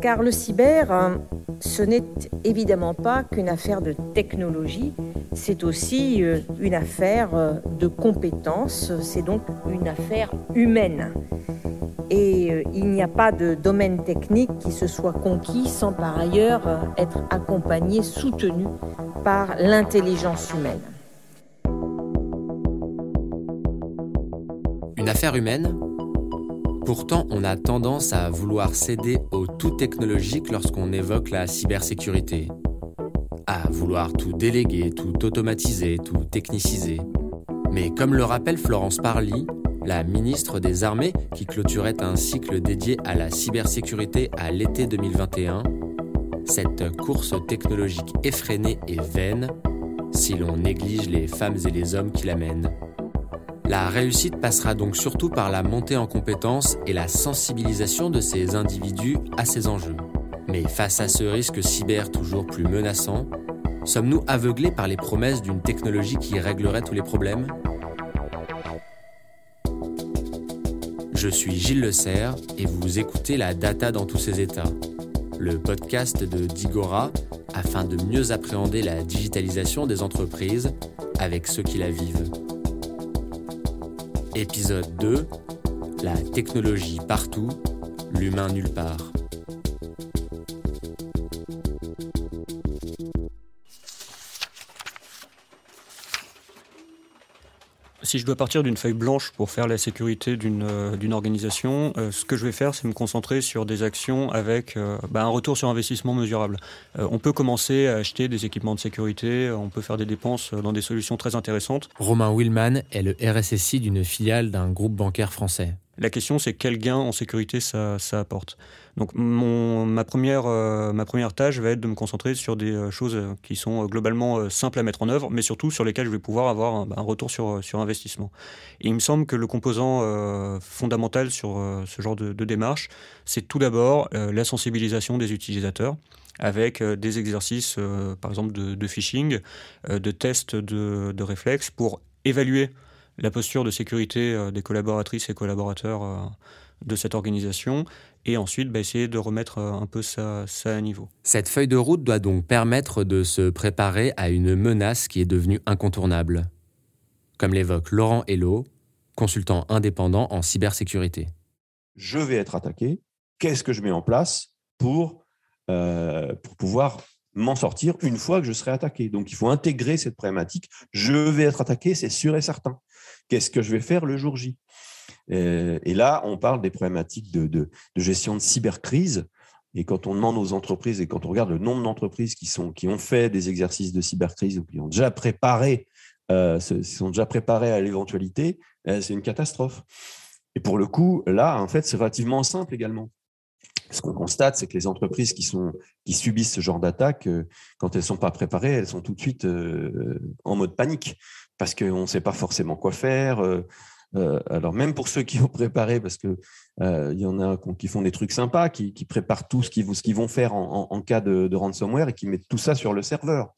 Car le cyber, hein, ce n'est évidemment pas qu'une affaire de technologie, c'est aussi euh, une affaire euh, de compétences, c'est donc une affaire humaine. Et euh, il n'y a pas de domaine technique qui se soit conquis sans par ailleurs être accompagné, soutenu par l'intelligence humaine. Une affaire humaine Pourtant, on a tendance à vouloir céder au tout technologique lorsqu'on évoque la cybersécurité. À vouloir tout déléguer, tout automatiser, tout techniciser. Mais comme le rappelle Florence Parly, la ministre des Armées, qui clôturait un cycle dédié à la cybersécurité à l'été 2021, cette course technologique effrénée est vaine si l'on néglige les femmes et les hommes qui la mènent. La réussite passera donc surtout par la montée en compétences et la sensibilisation de ces individus à ces enjeux. Mais face à ce risque cyber toujours plus menaçant, sommes-nous aveuglés par les promesses d'une technologie qui réglerait tous les problèmes? Je suis Gilles Le Serre et vous écoutez la data dans tous ses états, le podcast de Digora afin de mieux appréhender la digitalisation des entreprises avec ceux qui la vivent. Épisode 2 La technologie partout, l'humain nulle part. Si je dois partir d'une feuille blanche pour faire la sécurité d'une euh, organisation, euh, ce que je vais faire, c'est me concentrer sur des actions avec euh, bah, un retour sur investissement mesurable. on peut commencer à acheter des équipements de sécurité, on peut faire des dépenses dans des solutions très intéressantes. Romain Willman est le RSSI d'une filiale d'un groupe bancaire français. La question, c'est quel gain en sécurité ça, apporte. Donc, ma, première, euh, ma première tâche va être de me concentrer sur des euh, choses qui sont euh, globalement simples à mettre en œuvre, mais surtout sur lesquelles je vais pouvoir avoir un, retour sur, sur investissement. Et il me semble que le composant fondamental sur ce genre de, démarche, c'est tout d'abord la sensibilisation des utilisateurs avec des exercices, par exemple, de, phishing, de tests de, de réflexes pour évaluer la posture de sécurité euh, des collaboratrices et collaborateurs euh, de cette organisation et ensuite bah, essayer de remettre euh, un peu ça, ça, à niveau. Cette feuille de route doit donc permettre de se préparer à une menace qui est devenue incontournable, comme l'évoque Laurent Hello, consultant indépendant en cybersécurité. Je vais être attaqué, qu'est-ce que je mets en place pour, pour pouvoir m'en sortir une fois que je serai attaqué. Donc il faut intégrer cette problématique. Je vais être attaqué, c'est sûr et certain. Qu'est-ce que je vais faire le jour J? Euh, Et là, on parle des problématiques de, gestion de cybercrise. Et quand on demande aux entreprises et quand on regarde le nombre d'entreprises qui, ont fait des exercices de cybercrise ou qui ont déjà préparé, euh, sont déjà préparés à l'éventualité, euh, c'est une catastrophe. Et pour le coup, là, en fait, c'est relativement simple également. Ce qu'on constate, c'est que les entreprises qui, subissent ce genre d'attaque, quand elles ne sont pas préparées, elles sont tout de suite en mode panique parce qu'on ne sait pas forcément quoi faire. Euh, euh, alors même pour ceux qui ont préparé, parce que euh, il y en a qui font des trucs sympas, qui, préparent tout ce qu'ils vont faire en, cas de, ransomware et qui mettent tout ça sur le serveur.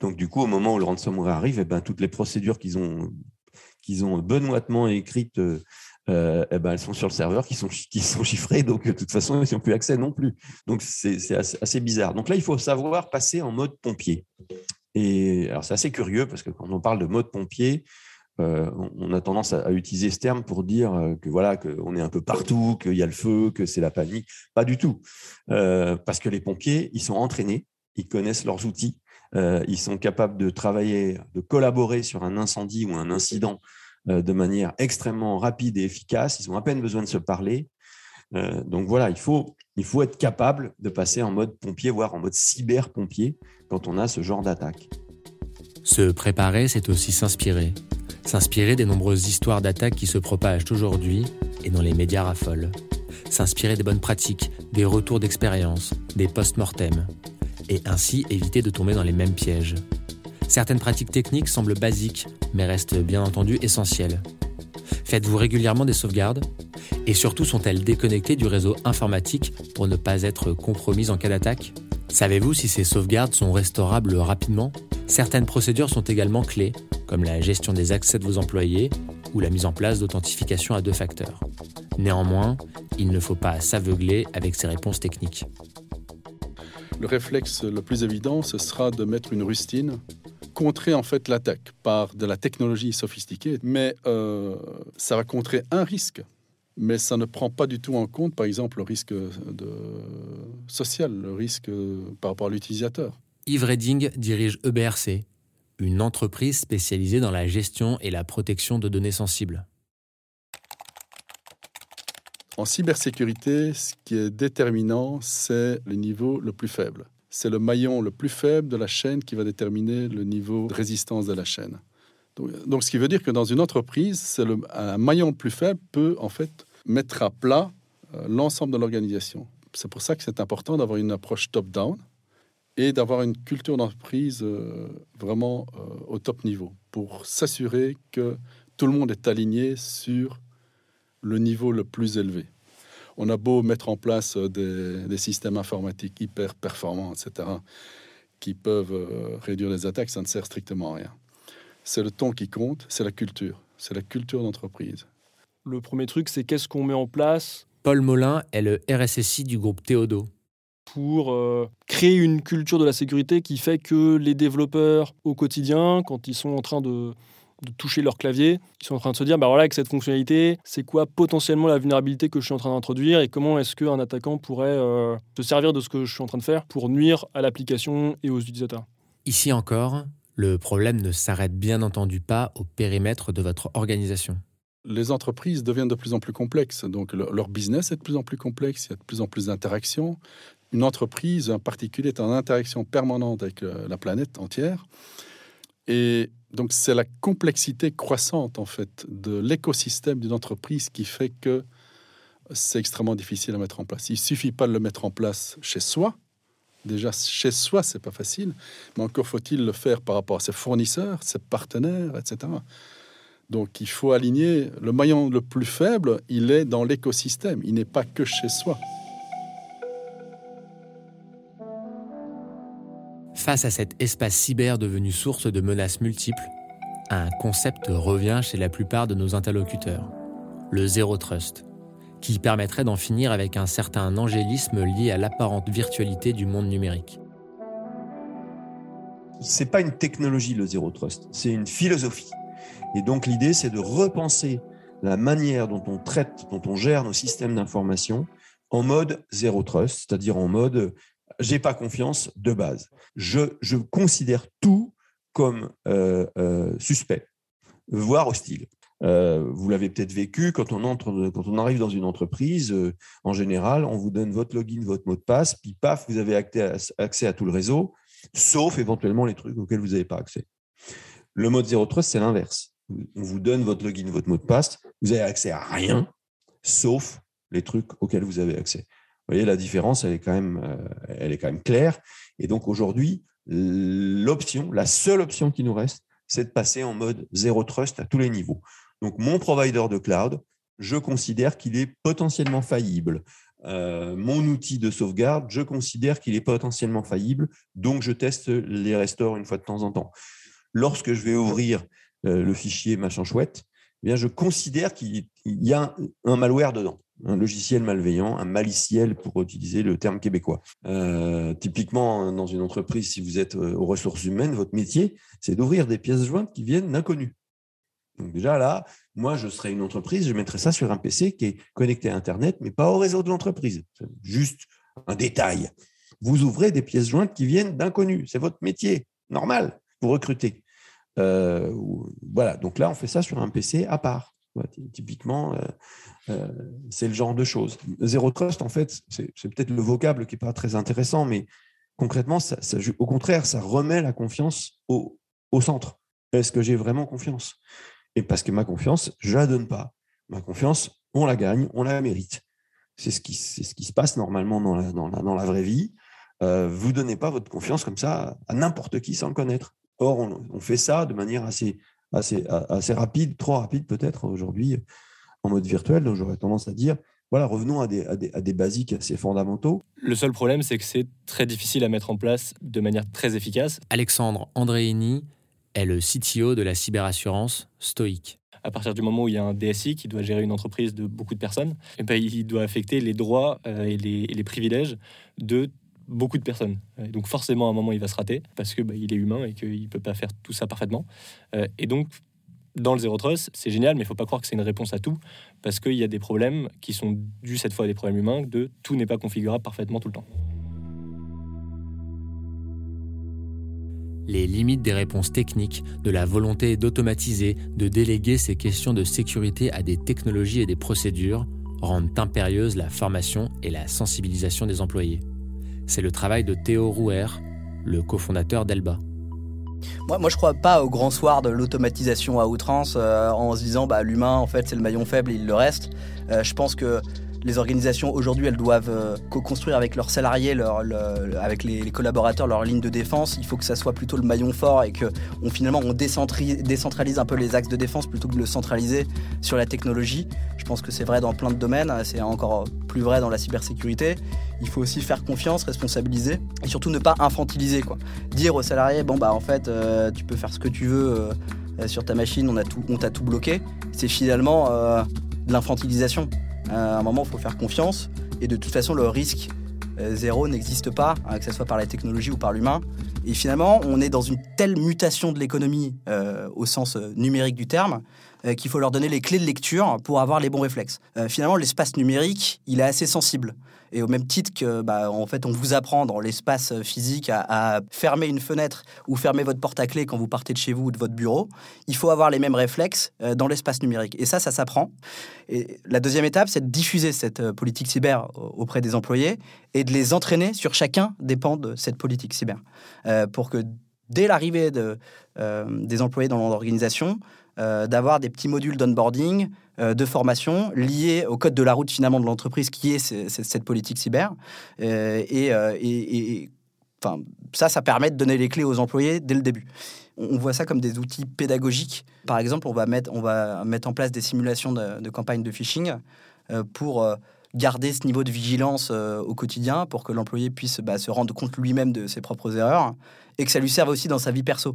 Donc du coup, au moment où le ransomware arrive, eh ben, toutes les procédures qu'ils ont, qu'ils ont benoîtement écrites, eh ben, elles sont sur le serveur, qui sont, qui sont chiffrées, donc de toute façon, ils n'ont plus accès non plus. Donc c'est assez, assez, bizarre. Donc là, il faut savoir passer en mode pompier. Et alors, c'est assez curieux parce que quand on parle de mode pompier, euh, on a tendance à, utiliser ce terme pour dire euh, que voilà qu'on est un peu partout, qu'il y a le feu, que c'est la panique. Pas du tout, euh, parce que les pompiers, ils sont entraînés, ils connaissent leurs outils, ils sont capables de travailler, de collaborer sur un incendie ou un incident de manière extrêmement rapide et efficace. Ils ont à peine besoin de se parler. donc voilà, il faut il faut être capable de passer en mode pompier, voire en mode cyber-pompier, quand on a ce genre d'attaque. Se préparer, c'est aussi s'inspirer. S'inspirer des nombreuses histoires d'attaques qui se propagent aujourd'hui et dont les médias raffolent. S'inspirer des bonnes pratiques, des retours d'expérience, des post-mortem. Et ainsi éviter de tomber dans les mêmes pièges. Certaines pratiques techniques semblent basiques, mais restent bien entendu essentielles. Faites-vous régulièrement des sauvegardes et surtout, sont-elles déconnectées du réseau informatique pour ne pas être compromises en cas d'attaque? Savez-vous si ces sauvegardes sont restaurables rapidement? Certaines procédures sont également clés, comme la gestion des accès de vos employés ou la mise en place d'authentification à deux facteurs. Néanmoins, il ne faut pas s'aveugler avec ces réponses techniques. Le réflexe le plus évident, ce sera de mettre une rustine, contrer en fait l'attaque par de la technologie sophistiquée, mais euh, ça va contrer un risque, mais ça ne prend pas du tout en compte, par exemple, le risque de... social, le risque par rapport à l'utilisateur. Yves Redding dirige EBRC, une entreprise spécialisée dans la gestion et la protection de données sensibles. En cybersécurité, ce qui est déterminant, c'est le niveau le plus faible. C'est le maillon le plus faible de la chaîne qui va déterminer le niveau de résistance de la chaîne. Donc, ce qui veut dire que dans une entreprise, le, un maillon le plus faible peut en fait mettre à plat euh, l'ensemble de l'organisation. C'est pour ça que c'est important d'avoir une approche top-down et d'avoir une culture d'entreprise euh, vraiment euh, au top niveau pour s'assurer que tout le monde est aligné sur le niveau le plus élevé. On a beau mettre en place euh, des, systèmes informatiques hyper performants, etc., qui peuvent euh, réduire les attaques, ça ne sert strictement à rien. C'est le ton qui compte, c'est la culture, c'est la culture d'entreprise. Le premier truc, c'est qu'est-ce qu'on met en place? Paul Molin est le RSSI du groupe Théodo. Pour euh, créer une culture de la sécurité qui fait que les développeurs, au quotidien, quand ils sont en train de, de toucher leur clavier. Ils sont en train de se dire, bah voilà, avec cette fonctionnalité, c'est quoi potentiellement la vulnérabilité que je suis en train d'introduire et comment est-ce qu'un attaquant pourrait euh, se servir de ce que je suis en train de faire pour nuire à l'application et aux utilisateurs. Ici encore, le problème ne s'arrête bien entendu pas au périmètre de votre organisation. Les entreprises deviennent de plus en plus complexes, donc leur business est de plus en plus complexe, il y a de plus en plus d'interactions. Une entreprise en particulier est en interaction permanente avec euh, la planète entière. Et donc c'est la complexité croissante en fait de l'écosystème d'une entreprise qui fait que c'est extrêmement difficile à mettre en place. Il suffit pas de le mettre en place chez soi. Déjà chez soi c'est pas facile, mais encore faut-il le faire par rapport à ses fournisseurs, ses partenaires, etc. Donc il faut aligner le maillon le plus faible, il est dans l'écosystème, il n'est pas que chez soi. Face à cet espace cyber devenu source de menaces multiples, un concept revient chez la plupart de nos interlocuteurs, le zéro trust, qui permettrait d'en finir avec un certain angélisme lié à l'apparente virtualité du monde numérique. C'est pas une technologie le zéro trust, c'est une philosophie. Et donc l'idée c'est de repenser la manière dont on traite, dont on gère nos systèmes d'information en mode zéro trust, c'est-à-dire en mode j'ai pas confiance de base. Je, je considère tout comme euh, euh, suspect, voire hostile. Euh, vous l'avez peut-être vécu quand on entre, quand on arrive dans une entreprise. en général, on vous donne votre login, votre mot de passe, puis paf, vous avez accès à, tout le réseau, sauf éventuellement les trucs auxquels vous n'avez pas accès. Le mode zéro trust, c'est l'inverse. On vous donne votre login, votre mot de passe, vous avez accès à rien, sauf les trucs auxquels vous avez accès. Vous voyez, la différence, elle est quand même, euh, elle est quand même claire. Et donc aujourd'hui, l'option, la seule option qui nous reste, c'est de passer en mode zéro trust à tous les niveaux. Donc mon provider de cloud, je considère qu'il est potentiellement faillible. Euh, mon outil de sauvegarde, je considère qu'il est potentiellement faillible, donc je teste les restores une fois de temps en temps. Lorsque je vais ouvrir euh, le fichier machin chouette, eh bien je considère qu'il y a un malware dedans un logiciel malveillant, un maliciel pour utiliser le terme québécois. Euh, typiquement, dans une entreprise, si vous êtes euh, aux ressources humaines, votre métier, c'est d'ouvrir des pièces jointes qui viennent d'inconnus. Donc déjà là, moi, je serais une entreprise, je mettrais ça sur un PC qui est connecté à Internet, mais pas au réseau de l'entreprise. Juste un détail. Vous ouvrez des pièces jointes qui viennent d'inconnus. C'est votre métier, normal, pour recruter. Euh, voilà, donc là, on fait ça sur un PC à part. Typiquement, euh, euh, c'est le genre de choses. Zéro trust, en fait, c'est peut-être le vocable qui n'est pas très intéressant, mais concrètement, au contraire, ça remet la confiance au, centre. Est-ce que j'ai vraiment confiance? Et parce que ma confiance, je ne la donne pas. Ma confiance, on la gagne, on la mérite. C'est ce, qui, se passe normalement dans la, dans dans la vraie vie. Euh, vous ne donnez pas votre confiance comme ça à n'importe qui sans le connaître. Or, on, fait ça de manière assez, assez, assez rapide, trop rapide peut-être aujourd'hui en mode virtuel. Donc j'aurais tendance à dire, voilà, revenons à des, à des, à des basiques assez fondamentaux. Le seul problème, c'est que c'est très difficile à mettre en place de manière très efficace. Alexandre Andréini est le CTO de la cyberassurance Stoic. À partir du moment où il y a un DSI qui doit gérer une entreprise de beaucoup de personnes, et eh ben, il doit affecter les droits euh, et les, et les privilèges de beaucoup de personnes. donc forcément, à un moment, il va se rater parce que bah, il est humain et qu'il peut pas faire tout ça parfaitement. et donc, dans le Zero Trust, c'est génial, mais il faut pas croire que c'est une réponse à tout, parce qu'il y a des problèmes qui sont dus cette fois à des problèmes humains, de tout n'est pas configurable parfaitement tout le temps. Les limites des réponses techniques, de la volonté d'automatiser, de déléguer ces questions de sécurité à des technologies et des procédures rendent impérieuse la formation et la sensibilisation des employés. C'est le travail de Théo Rouer, le cofondateur d'Elba. Moi, moi, je crois pas au grand soir de l'automatisation à outrance euh, en se disant bah, l'humain, en fait, c'est le maillon faible il le reste. Euh, je pense que les organisations aujourd'hui, elles doivent euh, co-construire avec leurs salariés, avec les, collaborateurs, leur ligne de défense. Il faut que ça soit plutôt le maillon fort et que on, finalement on décentralise, un peu les axes de défense plutôt que de le centraliser sur la technologie. Je pense que c'est vrai dans plein de domaines, c'est encore plus vrai dans la cybersécurité. Il faut aussi faire confiance, responsabiliser et surtout ne pas infantiliser. Dire aux salariés, bon bah en fait, euh, tu peux faire ce que tu veux euh, sur ta machine, on a tout, on t'a tout bloqué. C'est finalement de l'infantilisation. Euh, à un moment, il faut faire confiance. Et de toute façon, le risque euh, zéro n'existe pas, hein, que ce soit par la technologie ou par l'humain. Et finalement, on est dans une telle mutation de l'économie euh, au sens numérique du terme qu'il faut leur donner les clés de lecture pour avoir les bons réflexes. finalement, l'espace numérique, il est assez sensible. Et au même titre que, bah, en fait, on vous apprend dans l'espace physique à, fermer une fenêtre ou fermer votre porte à clé quand vous partez de chez vous ou de votre bureau, il faut avoir les mêmes réflexes euh, dans l'espace numérique. Et ça, ça s'apprend. Et la deuxième étape, c'est de diffuser cette euh, politique cyber auprès des employés et de les entraîner sur chacun des pans de cette politique cyber. Euh, pour que dès l'arrivée de, des employés dans l'organisation, d'avoir des petits modules d'onboarding euh, de formation liée au code de la route finalement de l'entreprise qui est cette politique cyber. Euh, euh, et, enfin, ça, ça permet de donner les clés aux employés dès le début. On voit ça comme des outils pédagogiques. Par exemple, on va mettre, on va mettre en place des simulations de, de campagnes de phishing pour garder ce niveau de vigilance au quotidien pour que l'employé puisse bah, se rendre compte lui-même de ses propres erreurs et que ça lui serve aussi dans sa vie perso.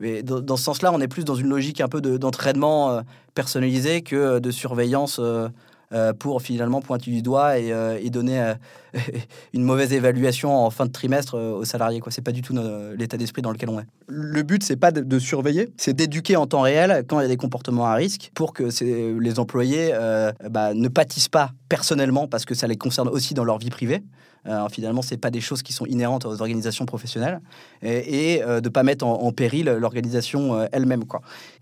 Dans, ce sens-là, on est plus dans une logique un peu d'entraînement euh, personnalisé que euh, de surveillance euh, pour finalement pointer du doigt et, donner une mauvaise évaluation en fin de trimestre aux salariés. Ce n'est pas du tout l'état d'esprit dans lequel on est. Le but, c'est pas de, surveiller, c'est d'éduquer en temps réel quand il y a des comportements à risque pour que les employés bah, ne pâtissent pas personnellement parce que ça les concerne aussi dans leur vie privée. Euh, finalement, ce pas des choses qui sont inhérentes aux organisations professionnelles et, euh, de ne pas mettre en, péril l'organisation euh, elle-même.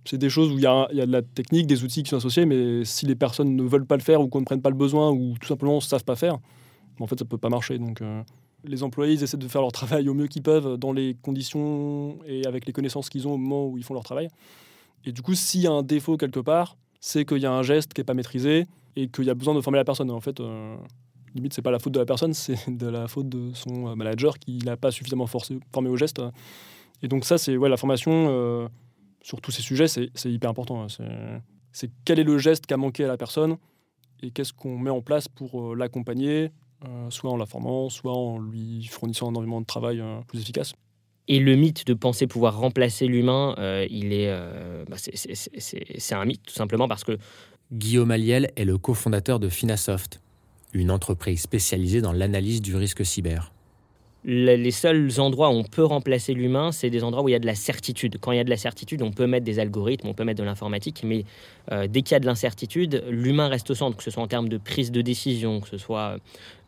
C'est des choses où il y, a, de la technique, des outils qui sont associés, mais si les personnes ne veulent pas le faire ou qu'on ne prenne pas le besoin ou tout simplement ne savent pas faire, en fait, ça ne peut pas marcher. Donc, les employés ils essaient de faire leur travail au mieux qu'ils peuvent dans les conditions et avec les connaissances qu'ils ont au moment où ils font leur travail. Et du coup, s'il y a un défaut quelque part, c'est qu'il y a un geste qui n'est pas maîtrisé et qu'il y a besoin de former la personne. En fait, limite, c'est pas la faute de la personne, c'est de la faute de son euh, manager qui l'a pas suffisamment forcé, formé au geste. Et donc ça, c'est ouais, la formation euh, sur tous ces sujets, c'est hyper important. Hein. C'est quel est le geste qui a manqué à la personne et qu'est-ce qu'on met en place pour euh, l'accompagner, soit en la formant, soit en lui fournissant un environnement de travail plus efficace. Et le mythe de penser pouvoir remplacer l'humain, il est, bah, c'est un mythe tout simplement parce que Guillaume Aliel est le cofondateur de Finasoft, une entreprise spécialisée dans l'analyse du risque cyber. Les seuls endroits où on peut remplacer l'humain, c'est des endroits où il y a de la certitude. Quand il y a de la certitude, on peut mettre des algorithmes, on peut mettre de l'informatique, mais euh, dès qu'il y a de l'incertitude, l'humain reste au centre, que ce soit en termes de prise de décision, que ce soit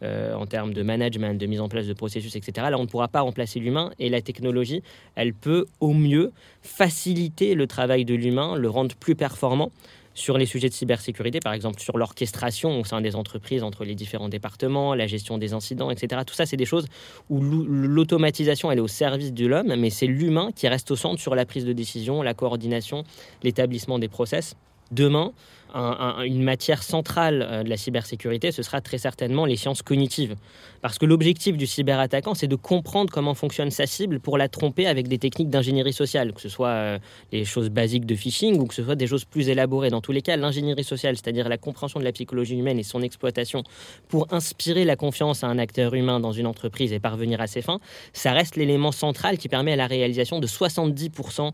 euh, en termes de management, de mise en place de processus, etc. Là, on ne pourra pas remplacer l'humain et la technologie, elle peut au mieux faciliter le travail de l'humain, le rendre plus performant sur les sujets de cybersécurité, par exemple sur l'orchestration au sein des entreprises entre les différents départements, la gestion des incidents, etc. Tout ça, c'est des choses où l'automatisation, elle est au service de l'homme, mais c'est l'humain qui reste au centre sur la prise de décision, la coordination, l'établissement des process. Demain, une matière centrale euh, de la cybersécurité, ce sera très certainement les sciences cognitives. Parce que l'objectif du cyberattaquant, c'est de comprendre comment fonctionne sa cible pour la tromper avec des techniques d'ingénierie sociale, que ce soit euh, des choses basiques de phishing ou que ce soit des choses plus élaborées. Dans tous les cas, l'ingénierie sociale, c'est-à-dire la compréhension de la psychologie humaine et son exploitation pour inspirer la confiance à un acteur humain dans une entreprise et parvenir à ses fins, ça reste l'élément central qui permet à la réalisation de 70%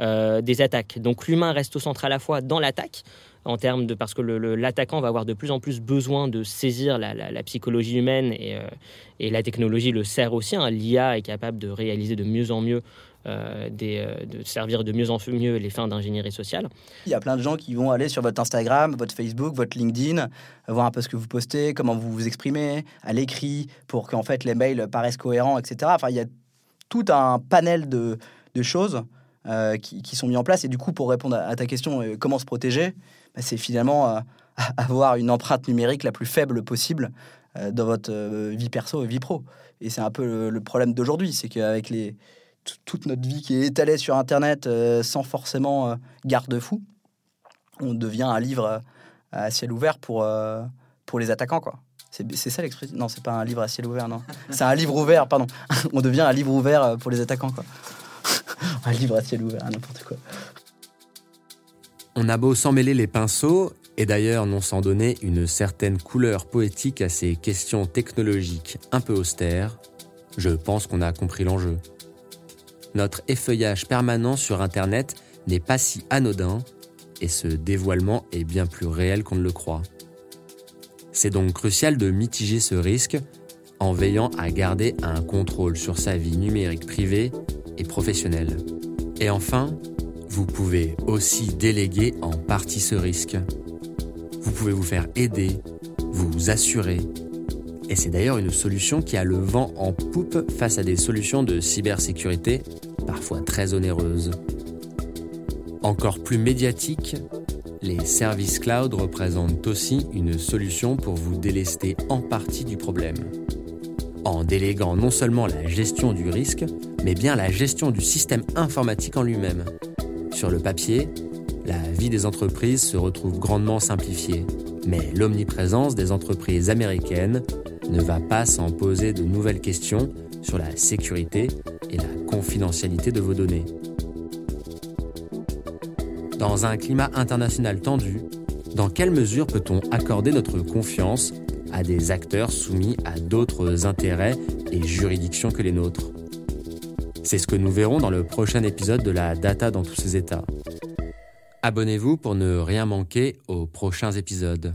euh, des attaques. Donc l'humain reste au centre à la fois dans l'attaque, en termes de parce que l'attaquant va avoir de plus en plus besoin de saisir la, psychologie humaine et, euh, et, la technologie le sert aussi. Hein. L'IA est capable de réaliser de mieux en mieux. Euh, des, de servir de mieux en mieux les fins d'ingénierie sociale. Il y a plein de gens qui vont aller sur votre Instagram, votre Facebook, votre LinkedIn, voir un peu ce que vous postez, comment vous vous exprimez, à l'écrit, pour qu'en fait les mails paraissent cohérents, etc. Enfin, il y a tout un panel de choses euh, qui, sont mis en place. Et du coup, pour répondre à, ta question, euh, comment se protéger, bah, c'est finalement euh, avoir une empreinte numérique la plus faible possible dans votre vie perso et vie pro. Et c'est un peu le, problème d'aujourd'hui, c'est qu'avec les, toute notre vie qui est étalée sur Internet sans forcément garde-fou, on devient un livre à ciel ouvert pour, pour les attaquants, quoi. C'est ça l'expression? Non, c'est pas un livre à ciel ouvert, non. C'est un livre ouvert, pardon. on devient un livre ouvert pour les attaquants, quoi. un livre à ciel ouvert, n'importe quoi. On a beau s'en mêler les pinceaux, et d'ailleurs non sans donner une certaine couleur poétique à ces questions technologiques un peu austères, je pense qu'on a compris l'enjeu. Notre effeuillage permanent sur Internet n'est pas si anodin, et ce dévoilement est bien plus réel qu'on ne le croit. C'est donc crucial de mitiger ce risque en veillant à garder un contrôle sur sa vie numérique privée et professionnelle. Et enfin, vous pouvez aussi déléguer en partie ce risque. Vous pouvez vous faire aider, vous assurer. Et c'est d'ailleurs une solution qui a le vent en poupe face à des solutions de cybersécurité parfois très onéreuses. Encore plus médiatiques, les services cloud représentent aussi une solution pour vous délester en partie du problème en déléguant non seulement la gestion du risque, mais bien la gestion du système informatique en lui-même. Sur le papier, la vie des entreprises se retrouve grandement simplifiée, mais l'omniprésence des entreprises américaines ne va pas s'en poser de nouvelles questions sur la sécurité et la confidentialité de vos données. Dans un climat international tendu, dans quelle mesure peut-on accorder notre confiance à des acteurs soumis à d'autres intérêts et juridictions que les nôtres. C'est ce que nous verrons dans le prochain épisode de la Data dans tous ses états. Abonnez-vous pour ne rien manquer aux prochains épisodes.